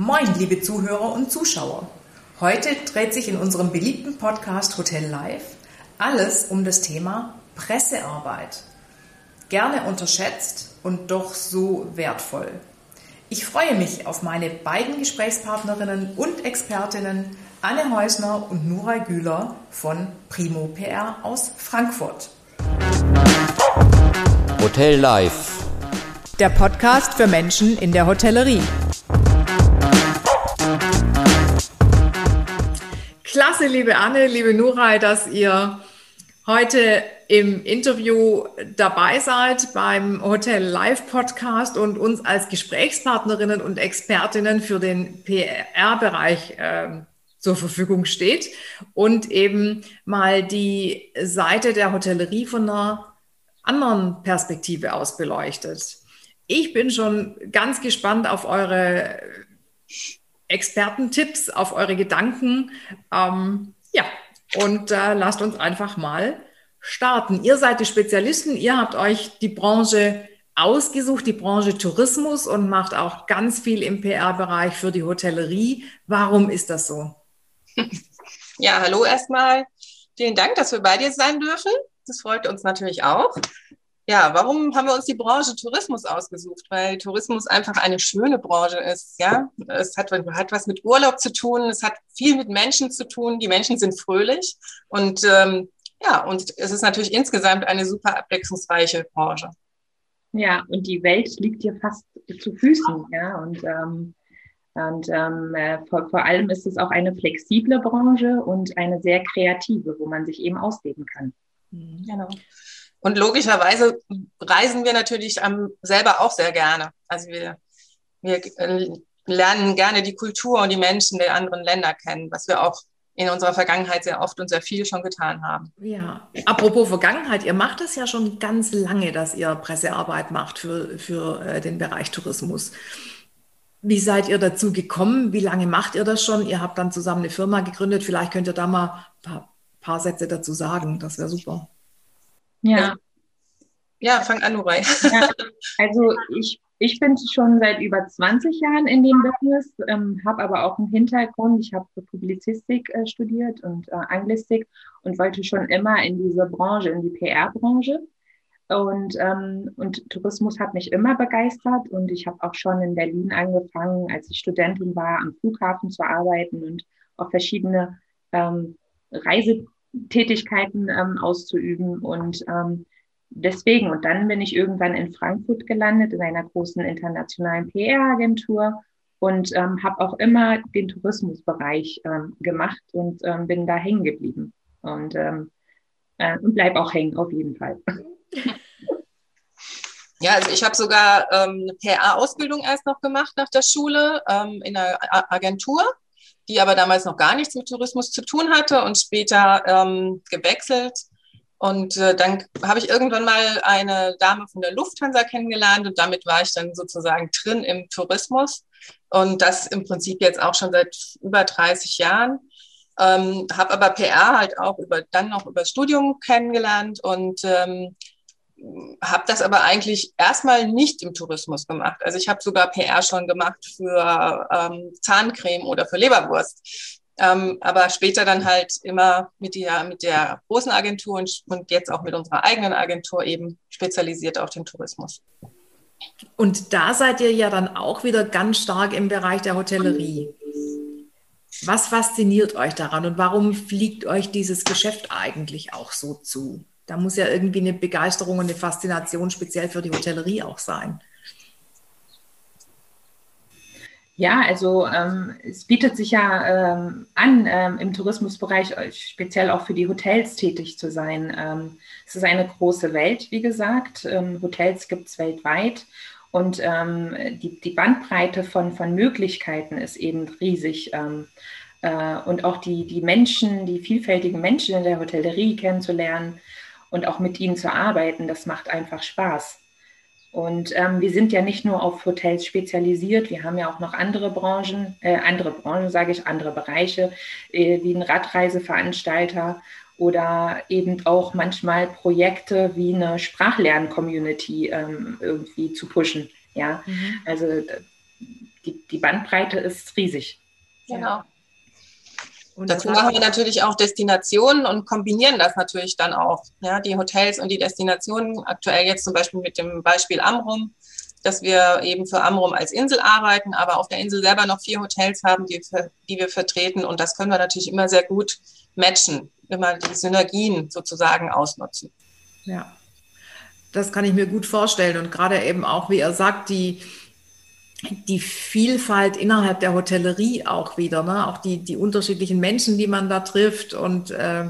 Moin, liebe Zuhörer und Zuschauer. Heute dreht sich in unserem beliebten Podcast Hotel Live alles um das Thema Pressearbeit. Gerne unterschätzt und doch so wertvoll. Ich freue mich auf meine beiden Gesprächspartnerinnen und Expertinnen Anne Häusner und Nuray Güler von Primo PR aus Frankfurt. Hotel Live. Der Podcast für Menschen in der Hotellerie. Klasse, liebe Anne, liebe Nuray, dass ihr heute im Interview dabei seid beim Hotel Live Podcast und uns als Gesprächspartnerinnen und Expertinnen für den PR-Bereich äh, zur Verfügung steht und eben mal die Seite der Hotellerie von einer anderen Perspektive aus beleuchtet. Ich bin schon ganz gespannt auf eure Expertentipps, auf eure Gedanken. Ähm, ja, und äh, lasst uns einfach mal starten. Ihr seid die Spezialisten, ihr habt euch die Branche ausgesucht, die Branche Tourismus und macht auch ganz viel im PR-Bereich für die Hotellerie. Warum ist das so? Ja, hallo erstmal. Vielen Dank, dass wir bei dir sein dürfen. Das freut uns natürlich auch. Ja, warum haben wir uns die Branche Tourismus ausgesucht? Weil Tourismus einfach eine schöne Branche ist. Ja, es hat, hat was mit Urlaub zu tun, es hat viel mit Menschen zu tun. Die Menschen sind fröhlich und ähm, ja, und es ist natürlich insgesamt eine super abwechslungsreiche Branche. Ja, und die Welt liegt hier fast zu Füßen. Ja, und ähm, und ähm, äh, vor, vor allem ist es auch eine flexible Branche und eine sehr kreative, wo man sich eben ausleben kann. Genau. Und logischerweise reisen wir natürlich selber auch sehr gerne. Also wir, wir äh, lernen gerne die Kultur und die Menschen der anderen Länder kennen, was wir auch in unserer Vergangenheit sehr oft und sehr viel schon getan haben. Ja, apropos Vergangenheit, ihr macht das ja schon ganz lange, dass ihr Pressearbeit macht für, für äh, den Bereich Tourismus. Wie seid ihr dazu gekommen? Wie lange macht ihr das schon? Ihr habt dann zusammen eine Firma gegründet. Vielleicht könnt ihr da mal ein paar, paar Sätze dazu sagen. Das wäre super. Ja. Ja, fang an, Nuray. Ja, also ich, ich bin schon seit über 20 Jahren in dem Business, ähm, habe aber auch einen Hintergrund. Ich habe Publizistik äh, studiert und äh, Anglistik und wollte schon immer in diese Branche, in die PR-Branche. Und, ähm, und Tourismus hat mich immer begeistert und ich habe auch schon in Berlin angefangen, als ich Studentin war, am Flughafen zu arbeiten und auch verschiedene ähm, Reise Tätigkeiten ähm, auszuüben. Und ähm, deswegen, und dann bin ich irgendwann in Frankfurt gelandet, in einer großen internationalen PR-Agentur und ähm, habe auch immer den Tourismusbereich ähm, gemacht und ähm, bin da hängen geblieben. Und, ähm, äh, und bleib auch hängen, auf jeden Fall. Ja, also ich habe sogar ähm, eine PR-Ausbildung erst noch gemacht nach der Schule ähm, in einer Agentur die aber damals noch gar nichts mit Tourismus zu tun hatte und später ähm, gewechselt. Und äh, dann habe ich irgendwann mal eine Dame von der Lufthansa kennengelernt und damit war ich dann sozusagen drin im Tourismus und das im Prinzip jetzt auch schon seit über 30 Jahren. Ähm, habe aber PR halt auch über dann noch über Studium kennengelernt und ähm, habe das aber eigentlich erstmal nicht im Tourismus gemacht. Also ich habe sogar PR schon gemacht für ähm, Zahncreme oder für Leberwurst. Ähm, aber später dann halt immer mit der, mit der großen Agentur und, und jetzt auch mit unserer eigenen Agentur eben spezialisiert auf den Tourismus. Und da seid ihr ja dann auch wieder ganz stark im Bereich der Hotellerie. Was fasziniert euch daran und warum fliegt euch dieses Geschäft eigentlich auch so zu? Da muss ja irgendwie eine Begeisterung und eine Faszination speziell für die Hotellerie auch sein. Ja, also ähm, es bietet sich ja ähm, an, ähm, im Tourismusbereich speziell auch für die Hotels tätig zu sein. Ähm, es ist eine große Welt, wie gesagt. Ähm, Hotels gibt es weltweit und ähm, die, die Bandbreite von, von Möglichkeiten ist eben riesig. Äh, und auch die, die Menschen, die vielfältigen Menschen in der Hotellerie kennenzulernen, und auch mit ihnen zu arbeiten, das macht einfach Spaß. Und ähm, wir sind ja nicht nur auf Hotels spezialisiert, wir haben ja auch noch andere Branchen, äh, andere Branchen sage ich, andere Bereiche, äh, wie ein Radreiseveranstalter oder eben auch manchmal Projekte wie eine Sprachlern-Community ähm, irgendwie zu pushen. Ja, mhm. also die, die Bandbreite ist riesig. Genau. Und Dazu machen wir natürlich auch Destinationen und kombinieren das natürlich dann auch. Ja, die Hotels und die Destinationen, aktuell jetzt zum Beispiel mit dem Beispiel Amrum, dass wir eben für Amrum als Insel arbeiten, aber auf der Insel selber noch vier Hotels haben, die, die wir vertreten. Und das können wir natürlich immer sehr gut matchen, immer die Synergien sozusagen ausnutzen. Ja, das kann ich mir gut vorstellen. Und gerade eben auch, wie er sagt, die, die Vielfalt innerhalb der Hotellerie auch wieder, ne? auch die, die unterschiedlichen Menschen, die man da trifft. Und äh,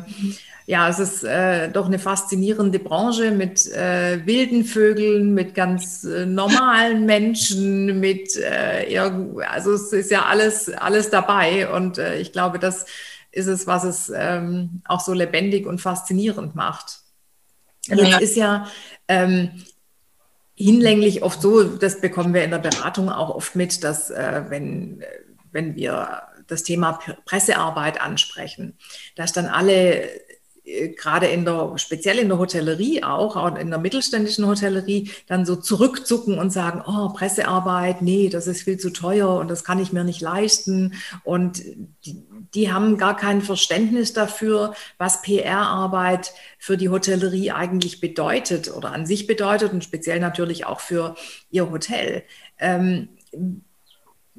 ja, es ist äh, doch eine faszinierende Branche mit äh, wilden Vögeln, mit ganz äh, normalen Menschen, mit äh, also es ist ja alles, alles dabei. Und äh, ich glaube, das ist es, was es ähm, auch so lebendig und faszinierend macht. Jetzt ja. ist ja ähm, hinlänglich oft so, das bekommen wir in der Beratung auch oft mit, dass äh, wenn, wenn wir das Thema Pressearbeit ansprechen, dass dann alle gerade in der, speziell in der Hotellerie auch, auch in der mittelständischen Hotellerie, dann so zurückzucken und sagen, oh, Pressearbeit, nee, das ist viel zu teuer und das kann ich mir nicht leisten. Und die, die haben gar kein Verständnis dafür, was PR-Arbeit für die Hotellerie eigentlich bedeutet oder an sich bedeutet und speziell natürlich auch für ihr Hotel. Ähm,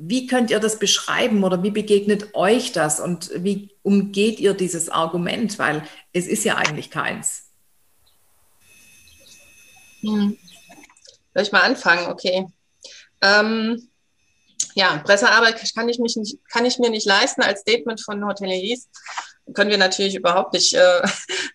wie könnt ihr das beschreiben oder wie begegnet euch das und wie umgeht ihr dieses Argument? Weil es ist ja eigentlich keins. Hm. Soll ich mal anfangen? Okay. Ähm, ja, Pressearbeit kann ich, mich nicht, kann ich mir nicht leisten als Statement von Hoteliers. Können wir natürlich überhaupt nicht äh,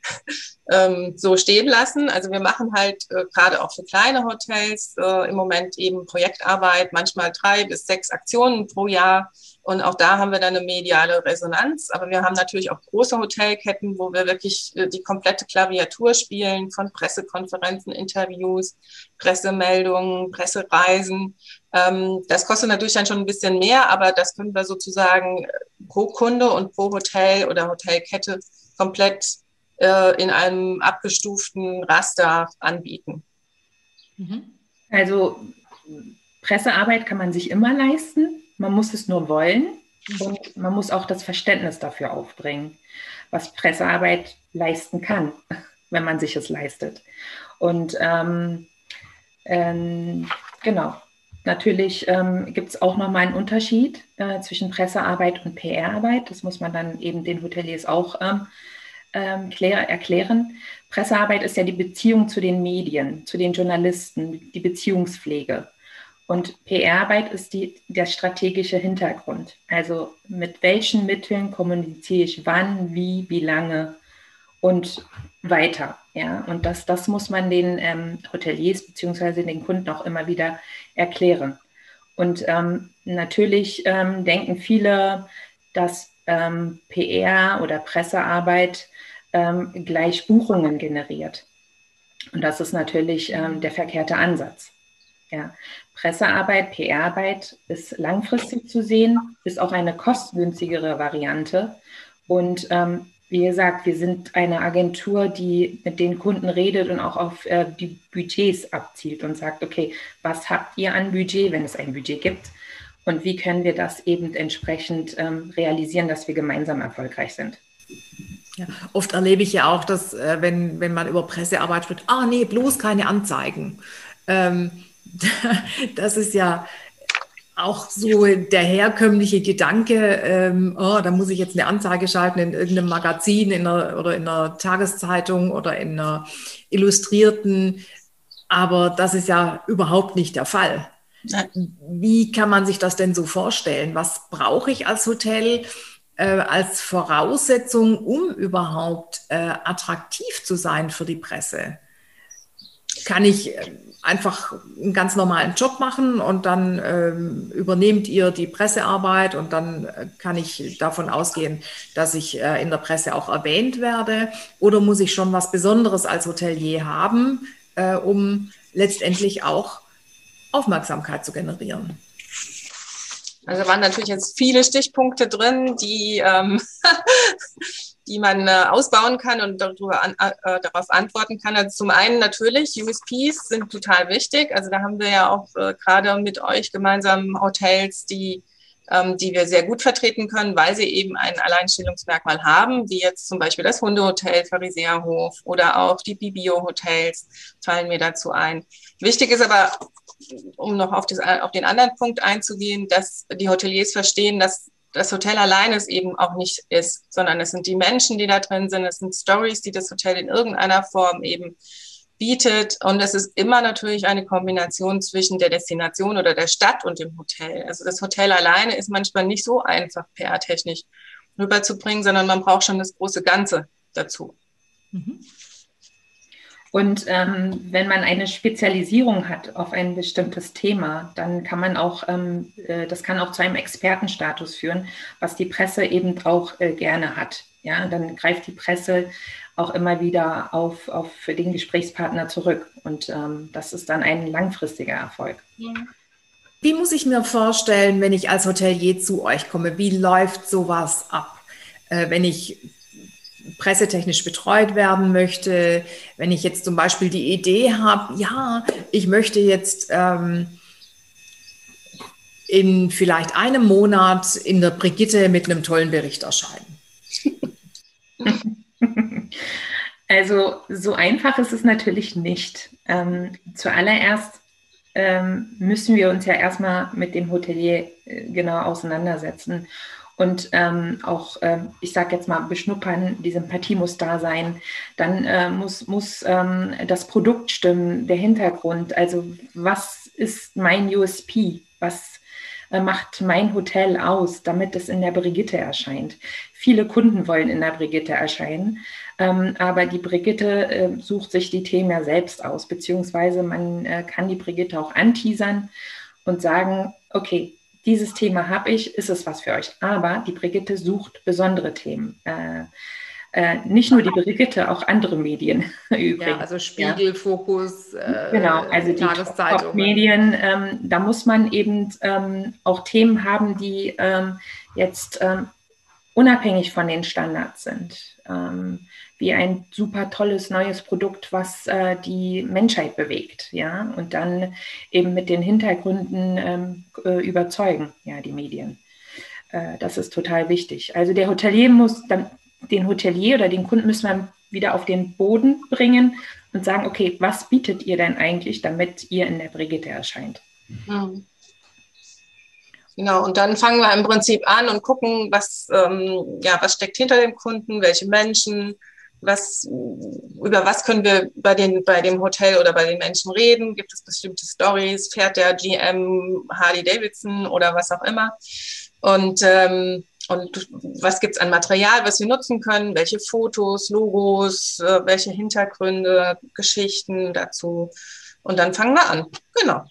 ähm, so stehen lassen. Also wir machen halt äh, gerade auch für kleine Hotels äh, im Moment eben Projektarbeit, manchmal drei bis sechs Aktionen pro Jahr. Und auch da haben wir dann eine mediale Resonanz. Aber wir haben natürlich auch große Hotelketten, wo wir wirklich äh, die komplette Klaviatur spielen von Pressekonferenzen, Interviews, Pressemeldungen, Pressereisen. Ähm, das kostet natürlich dann schon ein bisschen mehr, aber das können wir sozusagen pro Kunde und pro Hotel oder Hotelkette komplett äh, in einem abgestuften Raster anbieten. Mhm. Also Pressearbeit kann man sich immer leisten, man muss es nur wollen und man muss auch das Verständnis dafür aufbringen, was Pressearbeit leisten kann, wenn man sich es leistet. Und ähm, ähm, genau, natürlich ähm, gibt es auch nochmal einen Unterschied äh, zwischen Pressearbeit und PR-Arbeit. Das muss man dann eben den Hoteliers auch ähm, ähm, erklären. Pressearbeit ist ja die Beziehung zu den Medien, zu den Journalisten, die Beziehungspflege. Und PR-Arbeit ist die, der strategische Hintergrund. Also mit welchen Mitteln kommuniziere ich wann, wie, wie lange und weiter. Ja? Und das, das muss man den ähm, Hoteliers bzw. den Kunden auch immer wieder erklären. Und ähm, natürlich ähm, denken viele, dass ähm, PR oder Pressearbeit ähm, gleich Buchungen generiert. Und das ist natürlich ähm, der verkehrte Ansatz. Ja. Pressearbeit, PR-Arbeit ist langfristig zu sehen, ist auch eine kostengünstigere Variante. Und ähm, wie gesagt, wir sind eine Agentur, die mit den Kunden redet und auch auf äh, die Budgets abzielt und sagt, okay, was habt ihr an Budget, wenn es ein Budget gibt? Und wie können wir das eben entsprechend ähm, realisieren, dass wir gemeinsam erfolgreich sind? Ja, oft erlebe ich ja auch, dass äh, wenn, wenn man über Pressearbeit spricht, ah nee, bloß keine Anzeigen. Ähm, das ist ja auch so der herkömmliche Gedanke, ähm, oh, da muss ich jetzt eine Anzeige schalten in irgendeinem Magazin in einer, oder in einer Tageszeitung oder in einer illustrierten. Aber das ist ja überhaupt nicht der Fall. Wie kann man sich das denn so vorstellen? Was brauche ich als Hotel äh, als Voraussetzung, um überhaupt äh, attraktiv zu sein für die Presse? Kann ich äh, einfach einen ganz normalen Job machen und dann ähm, übernehmt ihr die Pressearbeit und dann äh, kann ich davon ausgehen, dass ich äh, in der Presse auch erwähnt werde? Oder muss ich schon was Besonderes als Hotelier haben, äh, um letztendlich auch Aufmerksamkeit zu generieren? Also waren natürlich jetzt viele Stichpunkte drin, die, ähm, die man äh, ausbauen kann und darüber an, äh, darauf antworten kann. Also zum einen natürlich, USPs sind total wichtig. Also da haben wir ja auch äh, gerade mit euch gemeinsam Hotels, die ähm, die wir sehr gut vertreten können, weil sie eben ein Alleinstellungsmerkmal haben, wie jetzt zum Beispiel das Hundehotel Pharisäerhof oder auch die Bibio-Hotels fallen mir dazu ein. Wichtig ist aber, um noch auf, das, auf den anderen Punkt einzugehen, dass die Hoteliers verstehen, dass das Hotel alleine es eben auch nicht ist, sondern es sind die Menschen, die da drin sind, es sind Stories, die das Hotel in irgendeiner Form eben bietet. Und es ist immer natürlich eine Kombination zwischen der Destination oder der Stadt und dem Hotel. Also das Hotel alleine ist manchmal nicht so einfach PR-technisch rüberzubringen, sondern man braucht schon das große Ganze dazu. Mhm. Und ähm, wenn man eine Spezialisierung hat auf ein bestimmtes Thema, dann kann man auch, ähm, äh, das kann auch zu einem Expertenstatus führen, was die Presse eben auch äh, gerne hat. Ja, dann greift die Presse auch immer wieder auf, auf den Gesprächspartner zurück. Und ähm, das ist dann ein langfristiger Erfolg. Wie muss ich mir vorstellen, wenn ich als Hotelier zu euch komme? Wie läuft sowas ab? Äh, wenn ich pressetechnisch betreut werden möchte, wenn ich jetzt zum Beispiel die Idee habe, ja, ich möchte jetzt ähm, in vielleicht einem Monat in der Brigitte mit einem tollen Bericht erscheinen. Also so einfach ist es natürlich nicht. Ähm, zuallererst ähm, müssen wir uns ja erstmal mit dem Hotelier äh, genau auseinandersetzen und ähm, auch, äh, ich sage jetzt mal, beschnuppern, die Sympathie muss da sein. Dann äh, muss, muss ähm, das Produkt stimmen, der Hintergrund. Also was ist mein USP? Was äh, macht mein Hotel aus, damit es in der Brigitte erscheint? Viele Kunden wollen in der Brigitte erscheinen. Ähm, aber die Brigitte äh, sucht sich die Themen ja selbst aus, beziehungsweise man äh, kann die Brigitte auch anteasern und sagen, okay, dieses Thema habe ich, ist es was für euch. Aber die Brigitte sucht besondere Themen. Äh, äh, nicht nur die Brigitte, auch andere Medien übrigens. Ja, also Spiegel, ja. Fokus, äh, genau, also die Top-Medien. Ähm, da muss man eben ähm, auch Themen haben, die ähm, jetzt ähm, unabhängig von den Standards sind. Wie ein super tolles neues Produkt, was äh, die Menschheit bewegt, ja, und dann eben mit den Hintergründen ähm, äh, überzeugen, ja, die Medien. Äh, das ist total wichtig. Also der Hotelier muss dann, den Hotelier oder den Kunden müssen wir wieder auf den Boden bringen und sagen, okay, was bietet ihr denn eigentlich, damit ihr in der Brigitte erscheint? Mhm. Genau, und dann fangen wir im Prinzip an und gucken, was, ähm, ja, was steckt hinter dem Kunden, welche Menschen, was, über was können wir bei, den, bei dem Hotel oder bei den Menschen reden? Gibt es bestimmte Stories? Fährt der GM Harley Davidson oder was auch immer? Und, ähm, und was gibt es an Material, was wir nutzen können? Welche Fotos, Logos, äh, welche Hintergründe, Geschichten dazu? Und dann fangen wir an. Genau.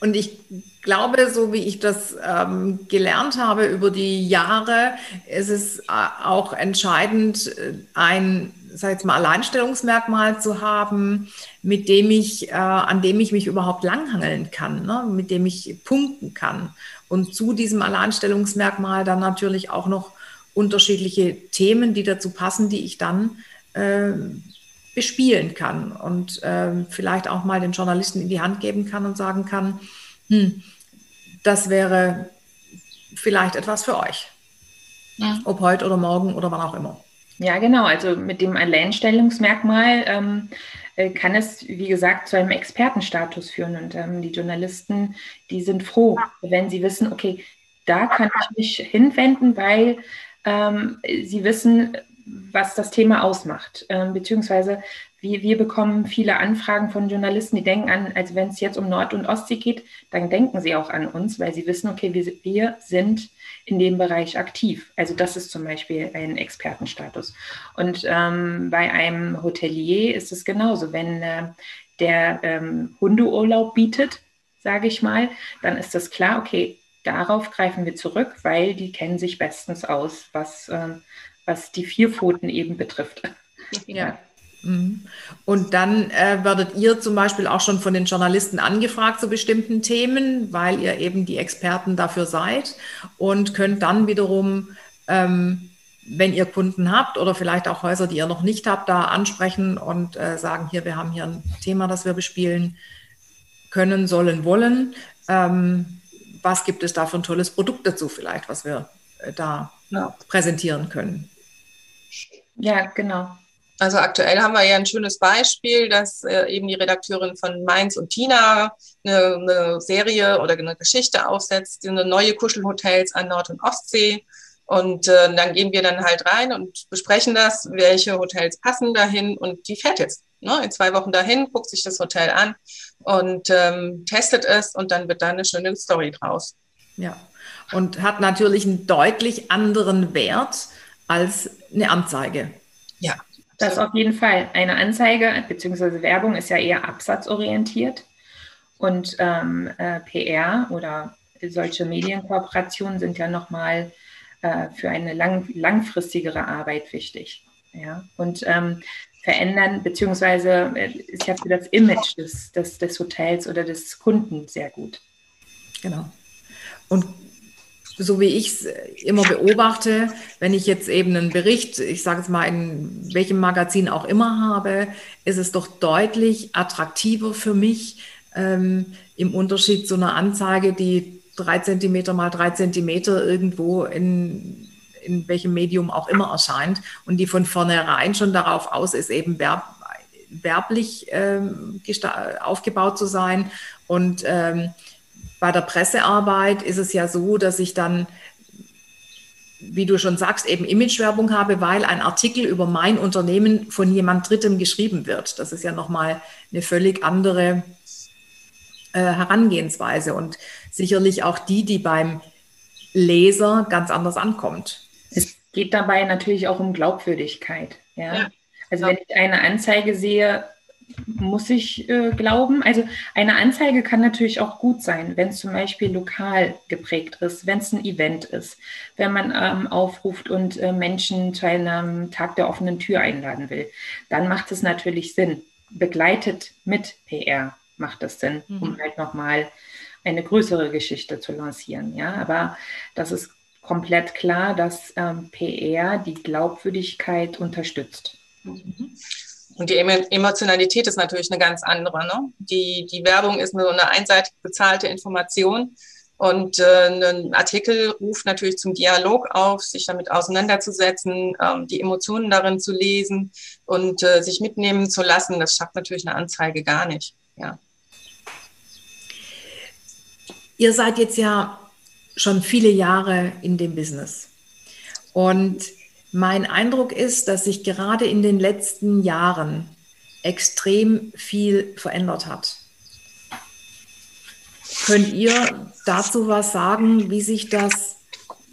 Und ich glaube, so wie ich das ähm, gelernt habe über die Jahre, ist es äh, auch entscheidend, äh, ein, sag jetzt mal, Alleinstellungsmerkmal zu haben, mit dem ich, äh, an dem ich mich überhaupt langhangeln kann, ne? mit dem ich punkten kann. Und zu diesem Alleinstellungsmerkmal dann natürlich auch noch unterschiedliche Themen, die dazu passen, die ich dann äh, bespielen kann und äh, vielleicht auch mal den Journalisten in die Hand geben kann und sagen kann, hm, das wäre vielleicht etwas für euch. Ja. Ob heute oder morgen oder wann auch immer. Ja, genau. Also mit dem Alleinstellungsmerkmal ähm, äh, kann es, wie gesagt, zu einem Expertenstatus führen. Und ähm, die Journalisten, die sind froh, wenn sie wissen, okay, da kann ich mich hinwenden, weil ähm, sie wissen, was das Thema ausmacht. Ähm, beziehungsweise wir, wir bekommen viele Anfragen von Journalisten, die denken an, als wenn es jetzt um Nord- und Ostsee geht, dann denken sie auch an uns, weil sie wissen, okay, wir, wir sind in dem Bereich aktiv. Also das ist zum Beispiel ein Expertenstatus. Und ähm, bei einem Hotelier ist es genauso. Wenn äh, der ähm, Hundeurlaub bietet, sage ich mal, dann ist das klar, okay, darauf greifen wir zurück, weil die kennen sich bestens aus, was, äh, was die Vierpfoten eben betrifft. Ja. Mhm. Und dann äh, werdet ihr zum Beispiel auch schon von den Journalisten angefragt zu bestimmten Themen, weil ihr eben die Experten dafür seid und könnt dann wiederum, ähm, wenn ihr Kunden habt oder vielleicht auch Häuser, die ihr noch nicht habt, da ansprechen und äh, sagen, hier, wir haben hier ein Thema, das wir bespielen können, sollen, wollen. Ähm, was gibt es da für ein tolles Produkt dazu vielleicht, was wir äh, da ja. präsentieren können? Ja, genau. Also aktuell haben wir ja ein schönes Beispiel, dass äh, eben die Redakteurin von Mainz und Tina eine, eine, Serie oder eine Geschichte aufsetzt, eine neue Kuschelhotels an Nord- und Ostsee. Und äh, dann gehen wir dann halt rein und besprechen das, welche Hotels passen dahin. Und die fährt jetzt ne, in zwei Wochen dahin, guckt sich das Hotel an und ähm, testet es und dann wird da eine schöne Story draus. Ja, und hat natürlich einen deutlich anderen Wert als eine Anzeige. Ja. Das auf jeden Fall. Eine Anzeige bzw. Werbung ist ja eher absatzorientiert und ähm, äh, PR oder solche Medienkooperationen sind ja nochmal äh, für eine lang, langfristigere Arbeit wichtig. Ja? Und ähm, verändern, beziehungsweise äh, ist ja für das Image des, des, des Hotels oder des Kunden sehr gut. Genau. Und so wie ich es immer beobachte, wenn ich jetzt eben einen Bericht, ich sage es mal, in welchem Magazin auch immer habe, ist es doch deutlich attraktiver für mich ähm, im Unterschied zu einer Anzeige, die drei Zentimeter mal drei Zentimeter irgendwo in, in welchem Medium auch immer erscheint und die von vornherein schon darauf aus ist, eben werb, werblich ähm, aufgebaut zu sein. Und ähm, bei der Pressearbeit ist es ja so, dass ich dann, wie du schon sagst, eben Imagewerbung habe, weil ein Artikel über mein Unternehmen von jemand Drittem geschrieben wird. Das ist ja nochmal eine völlig andere äh, Herangehensweise und sicherlich auch die, die beim Leser ganz anders ankommt. Es geht dabei natürlich auch um Glaubwürdigkeit. Ja? ja. Also wenn ich eine Anzeige sehe, muss ich äh, glauben. Also eine Anzeige kann natürlich auch gut sein, wenn es zum Beispiel lokal geprägt ist, wenn es ein Event ist, wenn man ähm, aufruft und äh, Menschen zu einem Tag der offenen Tür einladen will. Dann macht es natürlich Sinn. Begleitet mit PR macht es Sinn, mhm. um halt nochmal eine größere Geschichte zu lancieren. Ja, aber das ist komplett klar, dass ähm, PR die Glaubwürdigkeit unterstützt. Mhm. Und die Emotionalität ist natürlich eine ganz andere. Ne? Die, die Werbung ist nur eine einseitig bezahlte Information. Und äh, ein Artikel ruft natürlich zum Dialog auf, sich damit auseinanderzusetzen, ähm, die Emotionen darin zu lesen und äh, sich mitnehmen zu lassen. Das schafft natürlich eine Anzeige gar nicht. Ja. Ihr seid jetzt ja schon viele Jahre in dem Business. Und mein Eindruck ist, dass sich gerade in den letzten Jahren extrem viel verändert hat. Könnt ihr dazu was sagen, wie sich das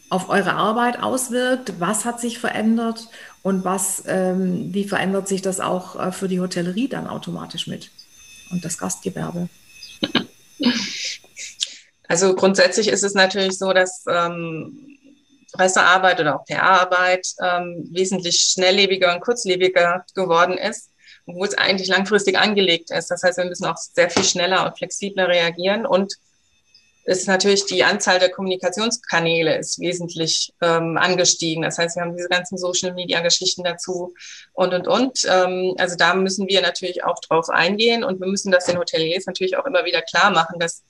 auf eure Arbeit auswirkt? Was hat sich verändert und was, ähm, wie verändert sich das auch äh, für die Hotellerie dann automatisch mit und das Gastgewerbe? Also grundsätzlich ist es natürlich so, dass ähm, Pressearbeit oder auch PR-Arbeit ähm, wesentlich schnelllebiger und kurzlebiger geworden ist, obwohl es eigentlich langfristig angelegt ist. Das heißt, wir müssen auch sehr viel schneller und flexibler reagieren und es ist natürlich die Anzahl der Kommunikationskanäle ist wesentlich ähm, angestiegen. Das heißt, wir haben diese ganzen Social-Media-Geschichten dazu und, und, und. Ähm, also da müssen wir natürlich auch drauf eingehen und wir müssen das den Hoteliers natürlich auch immer wieder klar machen, dass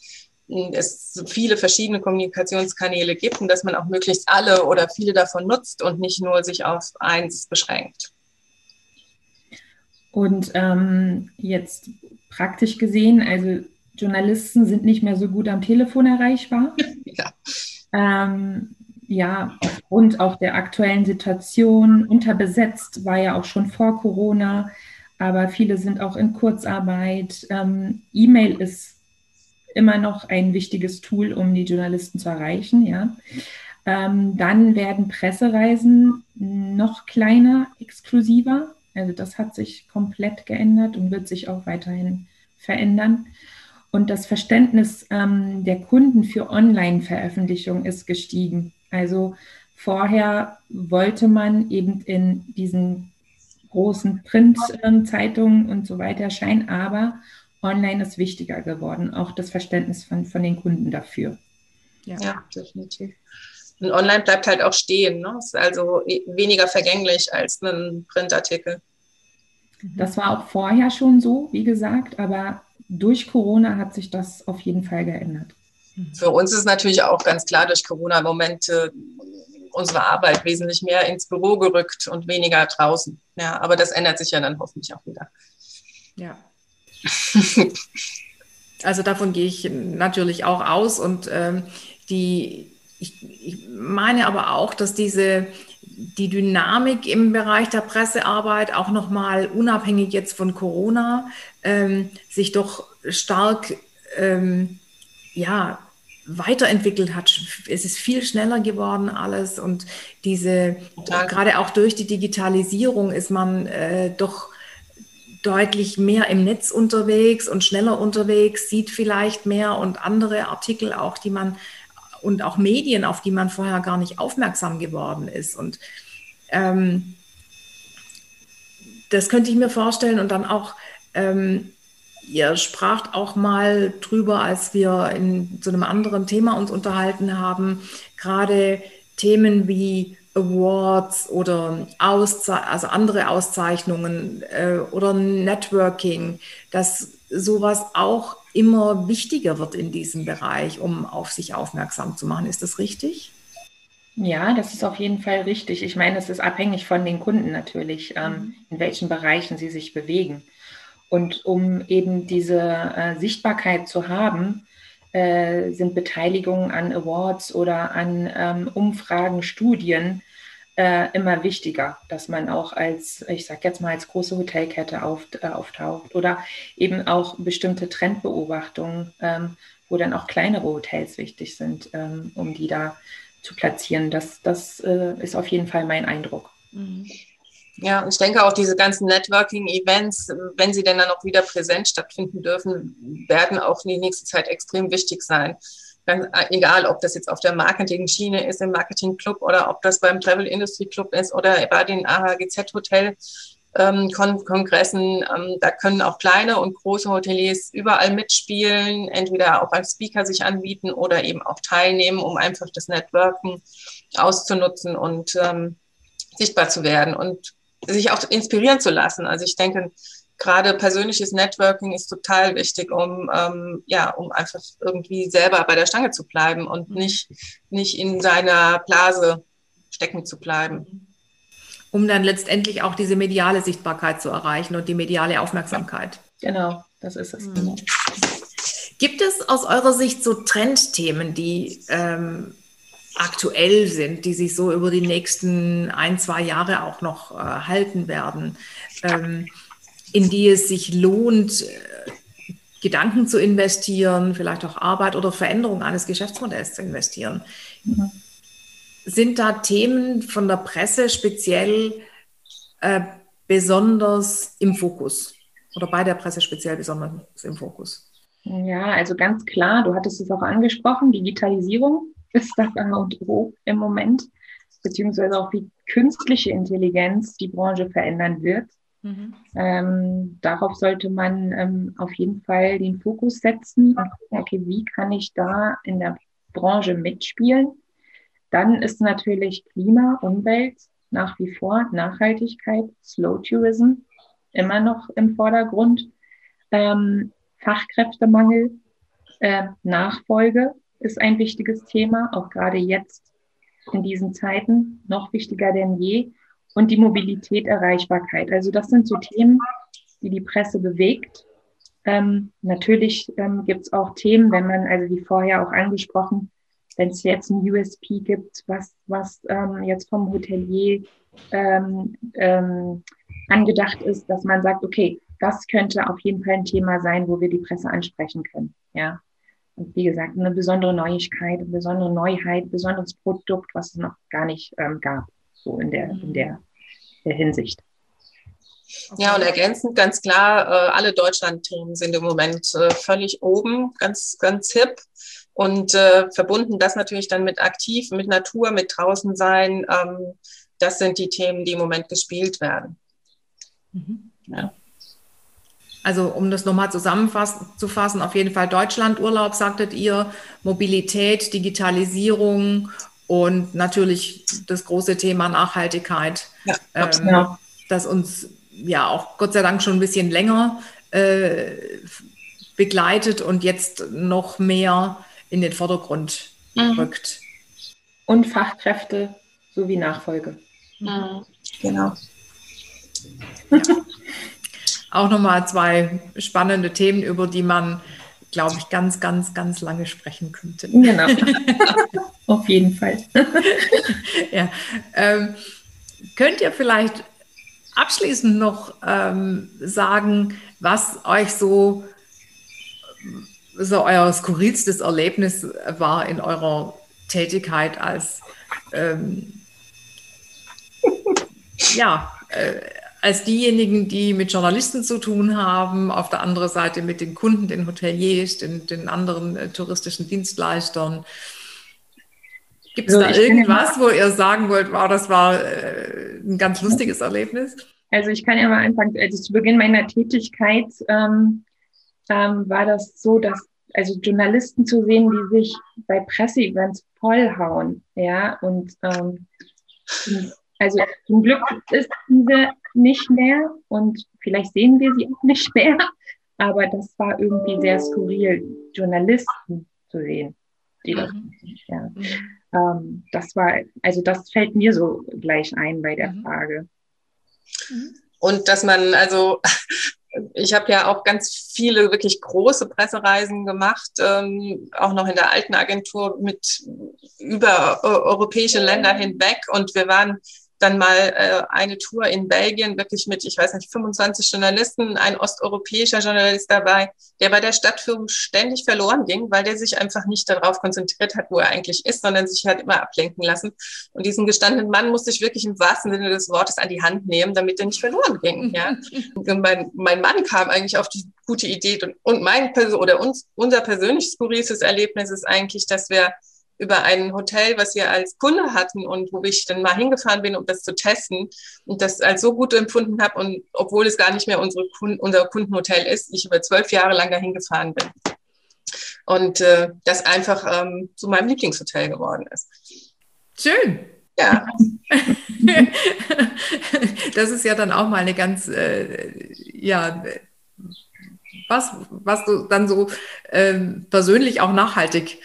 es viele verschiedene Kommunikationskanäle gibt und dass man auch möglichst alle oder viele davon nutzt und nicht nur sich auf eins beschränkt. Und ähm, jetzt praktisch gesehen, also Journalisten sind nicht mehr so gut am Telefon erreichbar. ja. Ähm, ja, aufgrund auch der aktuellen Situation unterbesetzt, war ja auch schon vor Corona, aber viele sind auch in Kurzarbeit. Ähm, E-Mail ist immer noch ein wichtiges Tool, um die Journalisten zu erreichen. Ja. Ähm, dann werden Pressereisen noch kleiner, exklusiver. Also das hat sich komplett geändert und wird sich auch weiterhin verändern. Und das Verständnis ähm, der Kunden für Online-Veröffentlichung ist gestiegen. Also vorher wollte man eben in diesen großen Printzeitungen und so weiter erscheinen, aber online ist wichtiger geworden, auch das Verständnis von, von den Kunden dafür. Ja, ja definitiv. Und online bleibt halt auch stehen, ne? ist also weniger vergänglich als ein Printartikel. Das war auch vorher schon so, wie gesagt, aber durch Corona hat sich das auf jeden Fall geändert. Für uns ist natürlich auch ganz klar durch Corona im Moment äh, unsere Arbeit wesentlich mehr ins Büro gerückt und weniger draußen. Ja, aber das ändert sich ja dann hoffentlich auch wieder. Ja. also davon gehe ich natürlich auch aus und ähm, die ich, ich meine aber auch, dass diese die Dynamik im Bereich der Pressearbeit auch nochmal unabhängig jetzt von Corona ähm, sich doch stark ähm, ja, weiterentwickelt hat. Es ist viel schneller geworden alles und diese, gerade auch durch die Digitalisierung ist man äh, doch deutlich mehr im Netz unterwegs und schneller unterwegs, sieht vielleicht mehr und andere Artikel auch, die man und auch Medien, auf die man vorher gar nicht aufmerksam geworden ist. Und ähm, das könnte ich mir vorstellen und dann auch ähm, Ihr spracht auch mal drüber, als wir in zu einem anderen Thema uns unterhalten haben, gerade Themen wie Awards oder Ausze also andere Auszeichnungen äh, oder Networking, dass sowas auch immer wichtiger wird in diesem Bereich, um auf sich aufmerksam zu machen. Ist das richtig? Ja, das ist auf jeden Fall richtig. Ich meine, es ist abhängig von den Kunden natürlich, ähm, mhm. in welchen Bereichen sie sich bewegen. Und um eben diese äh, Sichtbarkeit zu haben, äh, sind Beteiligungen an Awards oder an ähm, Umfragen, Studien äh, immer wichtiger, dass man auch als, ich sage jetzt mal, als große Hotelkette auf, äh, auftaucht oder eben auch bestimmte Trendbeobachtungen, ähm, wo dann auch kleinere Hotels wichtig sind, ähm, um die da zu platzieren. Das, das äh, ist auf jeden Fall mein Eindruck. Mhm. Ja, und ich denke auch diese ganzen Networking-Events, wenn sie denn dann auch wieder präsent stattfinden dürfen, werden auch in die nächste Zeit extrem wichtig sein. Ganz, äh, egal, ob das jetzt auf der Marketing-Schiene ist, im Marketing-Club oder ob das beim Travel Industry Club ist oder bei den AHGZ Hotel ähm, Kon Kongressen. Ähm, da können auch kleine und große Hoteliers überall mitspielen, entweder auch als Speaker sich anbieten oder eben auch teilnehmen, um einfach das Networken auszunutzen und ähm, sichtbar zu werden. Und sich auch inspirieren zu lassen. Also ich denke, gerade persönliches Networking ist total wichtig, um ähm, ja, um einfach irgendwie selber bei der Stange zu bleiben und mhm. nicht, nicht in seiner Blase stecken zu bleiben. Um dann letztendlich auch diese mediale Sichtbarkeit zu erreichen und die mediale Aufmerksamkeit. Genau, das ist es. Mhm. Gibt es aus eurer Sicht so Trendthemen, die ähm, aktuell sind, die sich so über die nächsten ein, zwei Jahre auch noch äh, halten werden, ähm, in die es sich lohnt, äh, Gedanken zu investieren, vielleicht auch Arbeit oder Veränderung eines Geschäftsmodells zu investieren. Mhm. Sind da Themen von der Presse speziell äh, besonders im Fokus oder bei der Presse speziell besonders im Fokus? Ja, also ganz klar, du hattest es auch angesprochen, Digitalisierung ist das A und O im Moment, beziehungsweise auch wie künstliche Intelligenz die Branche verändern wird. Mhm. Ähm, darauf sollte man ähm, auf jeden Fall den Fokus setzen okay, wie kann ich da in der Branche mitspielen? Dann ist natürlich Klima, Umwelt nach wie vor, Nachhaltigkeit, Slow Tourism immer noch im Vordergrund, ähm, Fachkräftemangel, äh, Nachfolge ist ein wichtiges Thema, auch gerade jetzt in diesen Zeiten noch wichtiger denn je. Und die Mobilität, Erreichbarkeit. Also das sind so Themen, die die Presse bewegt. Ähm, natürlich ähm, gibt es auch Themen, wenn man, also wie vorher auch angesprochen, wenn es jetzt ein USP gibt, was, was ähm, jetzt vom Hotelier ähm, ähm, angedacht ist, dass man sagt, okay, das könnte auf jeden Fall ein Thema sein, wo wir die Presse ansprechen können. Ja. Und wie gesagt, eine besondere Neuigkeit, eine besondere Neuheit, ein besonderes Produkt, was es noch gar nicht ähm, gab, so in der, in der, der Hinsicht. Okay. Ja, und ergänzend ganz klar, äh, alle Deutschland-Themen sind im Moment äh, völlig oben, ganz, ganz hip. Und äh, verbunden das natürlich dann mit aktiv, mit Natur, mit draußen sein. Ähm, das sind die Themen, die im Moment gespielt werden. Mhm. Ja. Also um das nochmal zusammenzufassen, auf jeden Fall Deutschlandurlaub, sagtet ihr, Mobilität, Digitalisierung und natürlich das große Thema Nachhaltigkeit, ja, ähm, das uns ja auch Gott sei Dank schon ein bisschen länger äh, begleitet und jetzt noch mehr in den Vordergrund mhm. rückt. Und Fachkräfte sowie Nachfolge. Mhm. Genau. Ja. Auch nochmal zwei spannende Themen, über die man, glaube ich, ganz, ganz, ganz lange sprechen könnte. Genau. Auf jeden Fall. ja. Ähm, könnt ihr vielleicht abschließend noch ähm, sagen, was euch so, so euer skurrilstes Erlebnis war in eurer Tätigkeit als ähm, ja, äh, als diejenigen, die mit Journalisten zu tun haben, auf der anderen Seite mit den Kunden, den Hoteliers, den, den anderen äh, touristischen Dienstleistern. Gibt es also da irgendwas, wo ihr sagen wollt, wow, das war äh, ein ganz lustiges Erlebnis? Also ich kann ja mal anfangen, also zu Beginn meiner Tätigkeit ähm, ähm, war das so, dass also Journalisten zu sehen, die sich bei Presseevents vollhauen, ja, und ähm, also zum Glück ist diese nicht mehr und vielleicht sehen wir sie auch nicht mehr, aber das war irgendwie sehr skurril, Journalisten zu sehen, die das mhm. ja. Ähm, das war, also das fällt mir so gleich ein bei der mhm. Frage. Mhm. Und dass man, also ich habe ja auch ganz viele wirklich große Pressereisen gemacht, ähm, auch noch in der alten Agentur mit über äh, europäische Länder hinweg. Und wir waren dann mal äh, eine Tour in Belgien, wirklich mit, ich weiß nicht, 25 Journalisten, ein osteuropäischer Journalist dabei, der bei der Stadtführung ständig verloren ging, weil der sich einfach nicht darauf konzentriert hat, wo er eigentlich ist, sondern sich halt immer ablenken lassen. Und diesen gestandenen Mann musste ich wirklich im wahrsten Sinne des Wortes an die Hand nehmen, damit er nicht verloren ging. Ja? Und mein, mein Mann kam eigentlich auf die gute Idee und, und mein oder uns, unser persönlich skurriles Erlebnis ist eigentlich, dass wir über ein Hotel, was wir als Kunde hatten und wo ich dann mal hingefahren bin, um das zu testen und das als so gut empfunden habe und obwohl es gar nicht mehr unsere Kunden, unser Kundenhotel ist, ich über zwölf Jahre lang dahin gefahren bin. Und äh, das einfach ähm, zu meinem Lieblingshotel geworden ist. Schön. Ja. das ist ja dann auch mal eine ganz, äh, ja, was, was du dann so äh, persönlich auch nachhaltig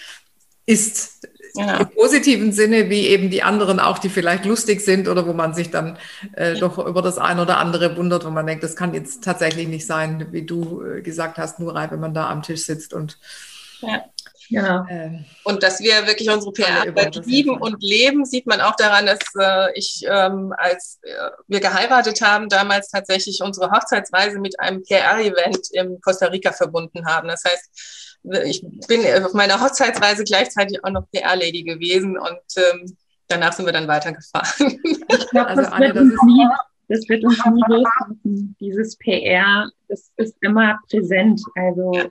ist. Ja. Im positiven Sinne, wie eben die anderen auch, die vielleicht lustig sind oder wo man sich dann äh, doch über das eine oder andere wundert, wo man denkt, das kann jetzt tatsächlich nicht sein, wie du äh, gesagt hast, nur rein, wenn man da am Tisch sitzt und ja. Ja. Äh, und dass wir wirklich unsere PR-Arbeit lieben und leben, sieht man auch daran, dass äh, ich, ähm, als äh, wir geheiratet haben, damals tatsächlich unsere Hochzeitsreise mit einem PR-Event in Costa Rica verbunden haben. Das heißt, ich bin auf meiner Hochzeitsreise gleichzeitig auch noch PR-Lady gewesen und ähm, danach sind wir dann weitergefahren. Ich glaube, also das, wird uns nie, das wird uns nie loslassen. Dieses PR, das ist immer präsent, also ja.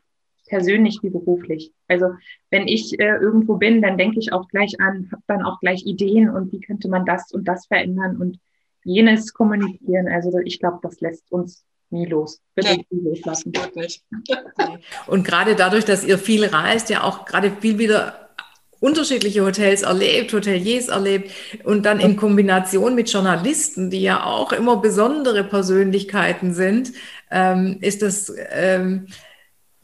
persönlich wie beruflich. Also wenn ich äh, irgendwo bin, dann denke ich auch gleich an, habe dann auch gleich Ideen und wie könnte man das und das verändern und jenes kommunizieren. Also ich glaube, das lässt uns nie los. Wird nee. nie loslassen. Nicht. Und gerade dadurch, dass ihr viel reist, ja auch gerade viel wieder unterschiedliche Hotels erlebt, Hoteliers erlebt und dann in Kombination mit Journalisten, die ja auch immer besondere Persönlichkeiten sind, ähm, ist das, ähm,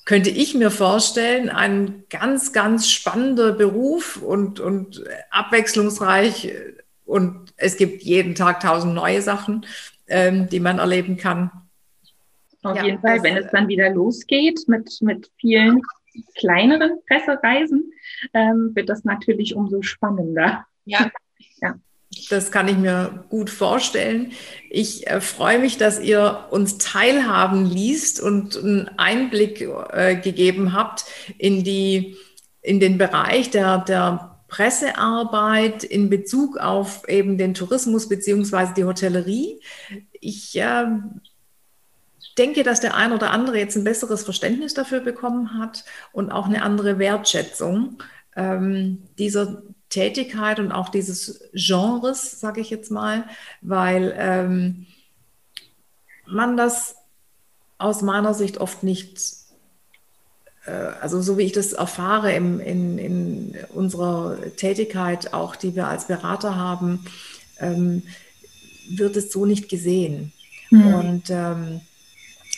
könnte ich mir vorstellen, ein ganz, ganz spannender Beruf und, und abwechslungsreich und es gibt jeden Tag tausend neue Sachen, ähm, die man erleben kann. Auf ja, jeden Fall, wenn es dann wieder losgeht mit, mit vielen kleineren Pressereisen, ähm, wird das natürlich umso spannender. Ja. ja. Das kann ich mir gut vorstellen. Ich äh, freue mich, dass ihr uns teilhaben liest und einen Einblick äh, gegeben habt in, die, in den Bereich der, der Pressearbeit in Bezug auf eben den Tourismus beziehungsweise die Hotellerie. Ich äh, denke, dass der ein oder andere jetzt ein besseres Verständnis dafür bekommen hat und auch eine andere Wertschätzung ähm, dieser Tätigkeit und auch dieses Genres, sage ich jetzt mal, weil ähm, man das aus meiner Sicht oft nicht, äh, also so wie ich das erfahre im, in, in unserer Tätigkeit, auch die wir als Berater haben, ähm, wird es so nicht gesehen. Mhm. Und ähm,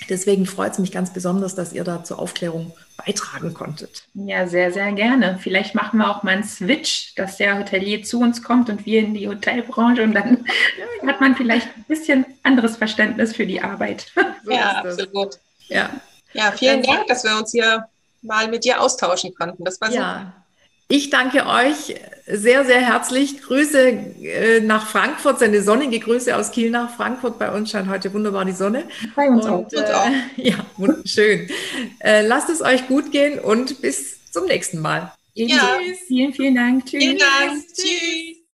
deswegen freut es mich ganz besonders, dass ihr da zur Aufklärung beitragen konntet. Ja, sehr, sehr gerne. Vielleicht machen wir auch mal einen Switch, dass der Hotelier zu uns kommt und wir in die Hotelbranche und dann hat man vielleicht ein bisschen anderes Verständnis für die Arbeit. So ja, absolut. Ja. ja, vielen Dank, dass wir uns hier mal mit dir austauschen konnten. Das war ja. Ich danke euch sehr, sehr herzlich. Grüße äh, nach Frankfurt, seine sonnige Grüße aus Kiel nach Frankfurt. Bei uns scheint heute wunderbar die Sonne. Bei uns und, auch. Äh, ja, schön. äh, lasst es euch gut gehen und bis zum nächsten Mal. Ja. Vielen, vielen Dank. Tschüss. Vielen Dank. Tschüss.